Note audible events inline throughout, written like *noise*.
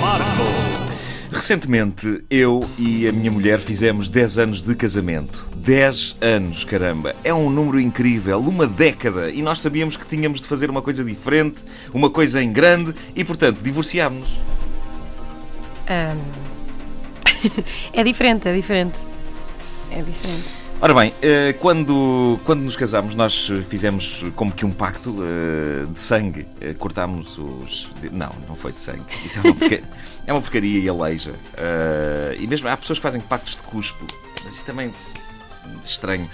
Marco. Recentemente, eu e a minha mulher fizemos 10 anos de casamento. 10 anos, caramba! É um número incrível, uma década, e nós sabíamos que tínhamos de fazer uma coisa diferente, uma coisa em grande, e portanto divorciámos-nos. *laughs* É diferente, é diferente. É diferente. Ora bem, eh, quando, quando nos casámos, nós fizemos como que um pacto eh, de sangue. Eh, Cortámos os. Não, não foi de sangue. Isso é uma, porca- *laughs* é uma porcaria e aleija. E mesmo há pessoas que fazem pactos de cuspo, mas isso também é estranho.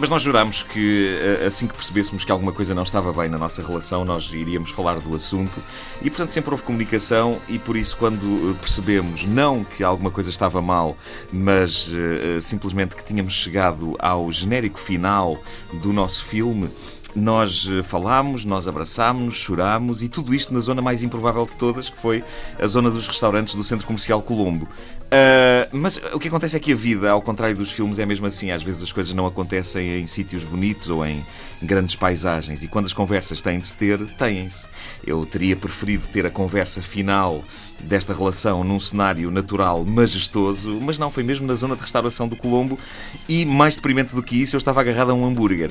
Mas nós jurámos que eh, assim que percebêssemos que alguma coisa não estava bem na nossa relação, nós iríamos falar do assunto e, portanto, sempre houve comunicação. E por isso, quando eh, percebemos não que alguma coisa estava mal, mas eh, simplesmente que tínhamos chegado ao genérico final do nosso filme. Nós eh, falámos, nós abraçámos, chorámos e tudo isto na zona mais improvável de todas, que foi a zona dos restaurantes do Centro Comercial Colombo. Ah, mas o que acontece é que a vida, ao contrário dos filmes, é mesmo assim. Às vezes as coisas não acontecem em sítios bonitos ou em grandes paisagens. E quando as conversas têm de se ter, têm-se. Eu teria preferido ter a conversa final desta relação num cenário natural majestoso, mas não, foi mesmo na zona de restauração do Colombo. E mais deprimente do que isso, eu estava agarrado a um hambúrguer.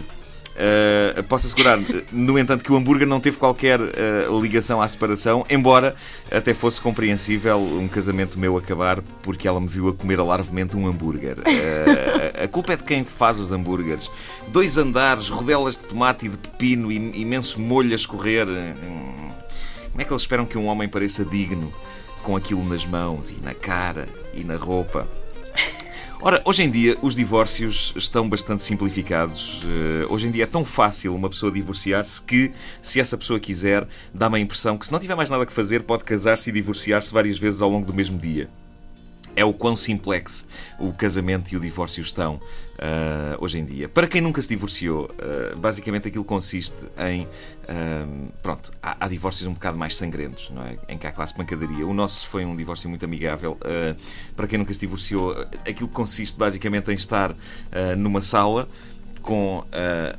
Uh, posso assegurar, no entanto, que o hambúrguer não teve qualquer uh, ligação à separação, embora até fosse compreensível um casamento meu acabar porque ela me viu a comer alarvemente um hambúrguer. Uh, a culpa é de quem faz os hambúrgueres. Dois andares, rodelas de tomate e de pepino, im- imenso molho a escorrer. Como é que eles esperam que um homem pareça digno com aquilo nas mãos e na cara e na roupa? Ora, hoje em dia os divórcios estão bastante simplificados. Eh, hoje em dia é tão fácil uma pessoa divorciar-se que, se essa pessoa quiser, dá-me a impressão que, se não tiver mais nada que fazer, pode casar-se e divorciar-se várias vezes ao longo do mesmo dia. É o quão simplex o casamento e o divórcio estão ah, hoje em dia. Para quem nunca se divorciou, ah, basicamente aquilo consiste em. ah, pronto, há, há divórcios um bocado mais sangrentos, não é? Em que há classe pancadaria. O nosso foi um divórcio muito amigável. Para quem nunca se divorciou, aquilo consiste basicamente em estar numa sala com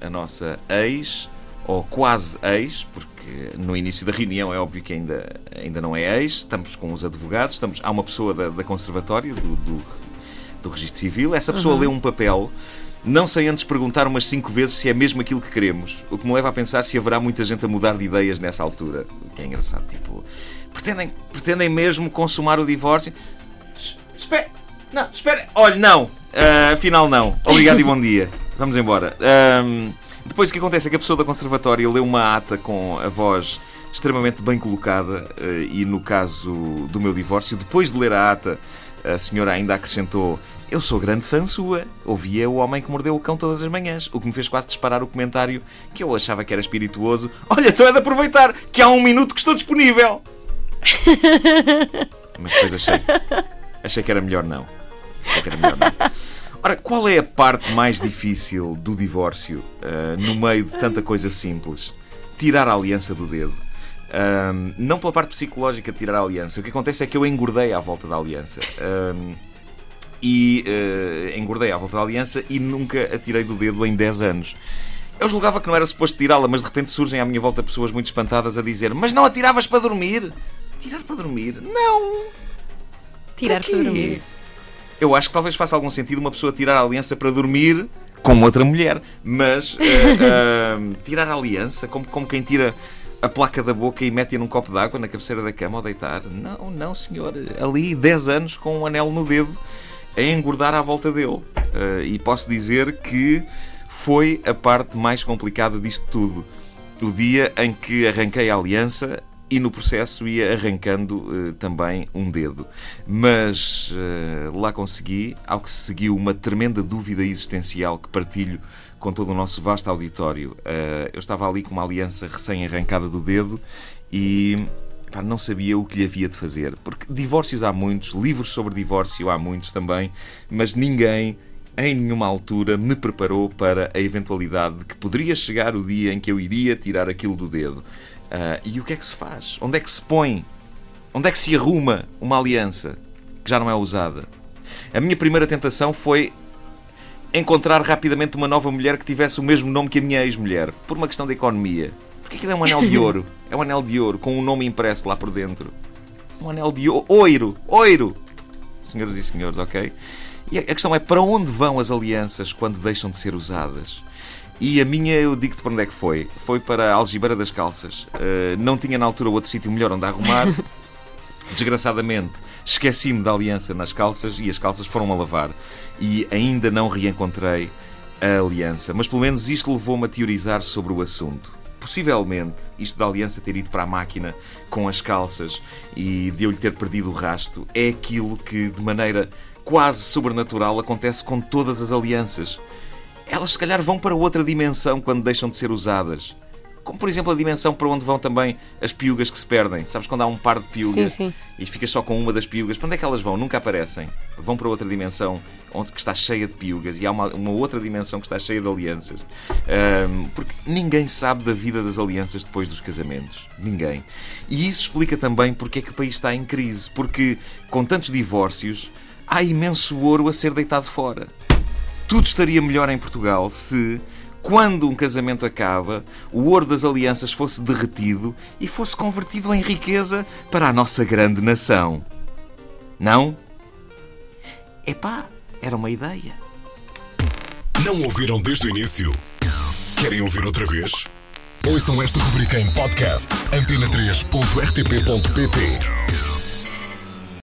a nossa ex ou quase ex, porque no início da reunião é óbvio que ainda, ainda não é ex, estamos com os advogados, estamos, há uma pessoa da, da conservatória, do, do, do registro civil, essa pessoa lê um papel, não sem antes perguntar umas cinco vezes se é mesmo aquilo que queremos, o que me leva a pensar se haverá muita gente a mudar de ideias nessa altura, o que é engraçado, tipo, pretendem, pretendem mesmo consumar o divórcio? Espera, não, espera, olha, não, Ah, afinal não, obrigado e bom dia, vamos embora. Ahm, depois o que acontece é que a pessoa da conservatória lê uma ata com a voz extremamente bem colocada eh, e no caso do meu divórcio, depois de ler a ata, a senhora ainda acrescentou eu sou grande fã sua. Ouvia o homem que mordeu o cão todas as manhãs, o que me fez quase disparar o comentário que eu achava que era espirituoso. Olha, então é de aproveitar que há um minuto que estou disponível. *laughs* Mas depois achei, achei que era melhor não. Achei que era melhor não. Ora, qual é a parte mais difícil do divórcio ah, no meio de tanta coisa simples? Tirar a aliança do dedo. Ahm, não pela parte psicológica de tirar a aliança. O que acontece é que eu engordei à volta da aliança. Ahm, e eh, engordei à volta da aliança e nunca a tirei do dedo em 10 anos. Eu julgava que não era suposto tirá-la, mas de repente surgem à minha volta pessoas muito espantadas a dizer: Mas não a tiravas para dormir? Tirar para dormir? Não! Tirar Para para dormir. Eu acho que talvez faça algum sentido uma pessoa tirar a aliança para dormir com outra mulher, mas eh, eh, *laughs* tirar a aliança como, como quem tira a placa da boca e mete-a num copo de água na cabeceira da cama ao deitar. Não, não, senhor. Ali 10 anos com um anel no dedo a engordar à volta dele. Eh, e posso dizer que foi a parte mais complicada disto tudo. O dia em que arranquei a aliança e no processo ia arrancando eh, também um dedo. Mas eh, lá consegui, ao que se seguiu uma tremenda dúvida existencial que partilho com todo o nosso vasto auditório. Eh, eu estava ali com uma aliança recém-arrancada do dedo e pá, não sabia o que lhe havia de fazer. Porque divórcios há muitos, livros sobre divórcio há muitos também, mas ninguém em nenhuma altura me preparou para a eventualidade de que poderia chegar o dia em que eu iria tirar aquilo do dedo. Ah, e o que é que se faz? Onde é que se põe? Onde é que se arruma uma aliança que já não é usada? A minha primeira tentação foi encontrar rapidamente uma nova mulher que tivesse o mesmo nome que a minha ex-mulher, por uma questão de economia. Porque aquilo é um anel de *laughs* ouro. É um anel de ouro com um nome impresso lá por dentro. Um anel de ouro. Oiro! Oiro! Senhoras e senhores, ok? E a questão é para onde vão as alianças quando deixam de ser usadas? E a minha, eu digo-te para onde é que foi. Foi para a algibeira das calças. Uh, não tinha na altura outro sítio melhor onde arrumar. *laughs* Desgraçadamente, esqueci-me da aliança nas calças e as calças foram a lavar. E ainda não reencontrei a aliança. Mas pelo menos isto levou-me a teorizar sobre o assunto. Possivelmente, isto da aliança ter ido para a máquina com as calças e de eu lhe ter perdido o rasto é aquilo que, de maneira quase sobrenatural, acontece com todas as alianças. Elas, se calhar, vão para outra dimensão quando deixam de ser usadas. Como, por exemplo, a dimensão para onde vão também as piugas que se perdem. Sabes quando há um par de piugas sim, sim. e ficas só com uma das piugas? Para onde é que elas vão? Nunca aparecem. Vão para outra dimensão onde que está cheia de piugas e há uma, uma outra dimensão que está cheia de alianças. Um, porque ninguém sabe da vida das alianças depois dos casamentos. Ninguém. E isso explica também porque é que o país está em crise. Porque com tantos divórcios há imenso ouro a ser deitado fora. Tudo estaria melhor em Portugal se quando um casamento acaba, o ouro das alianças fosse derretido e fosse convertido em riqueza para a nossa grande nação. Não? Epá, era uma ideia. Não ouviram desde o início? Querem ouvir outra vez? Ouçam esta rubrica em podcast antena3.rtp.pt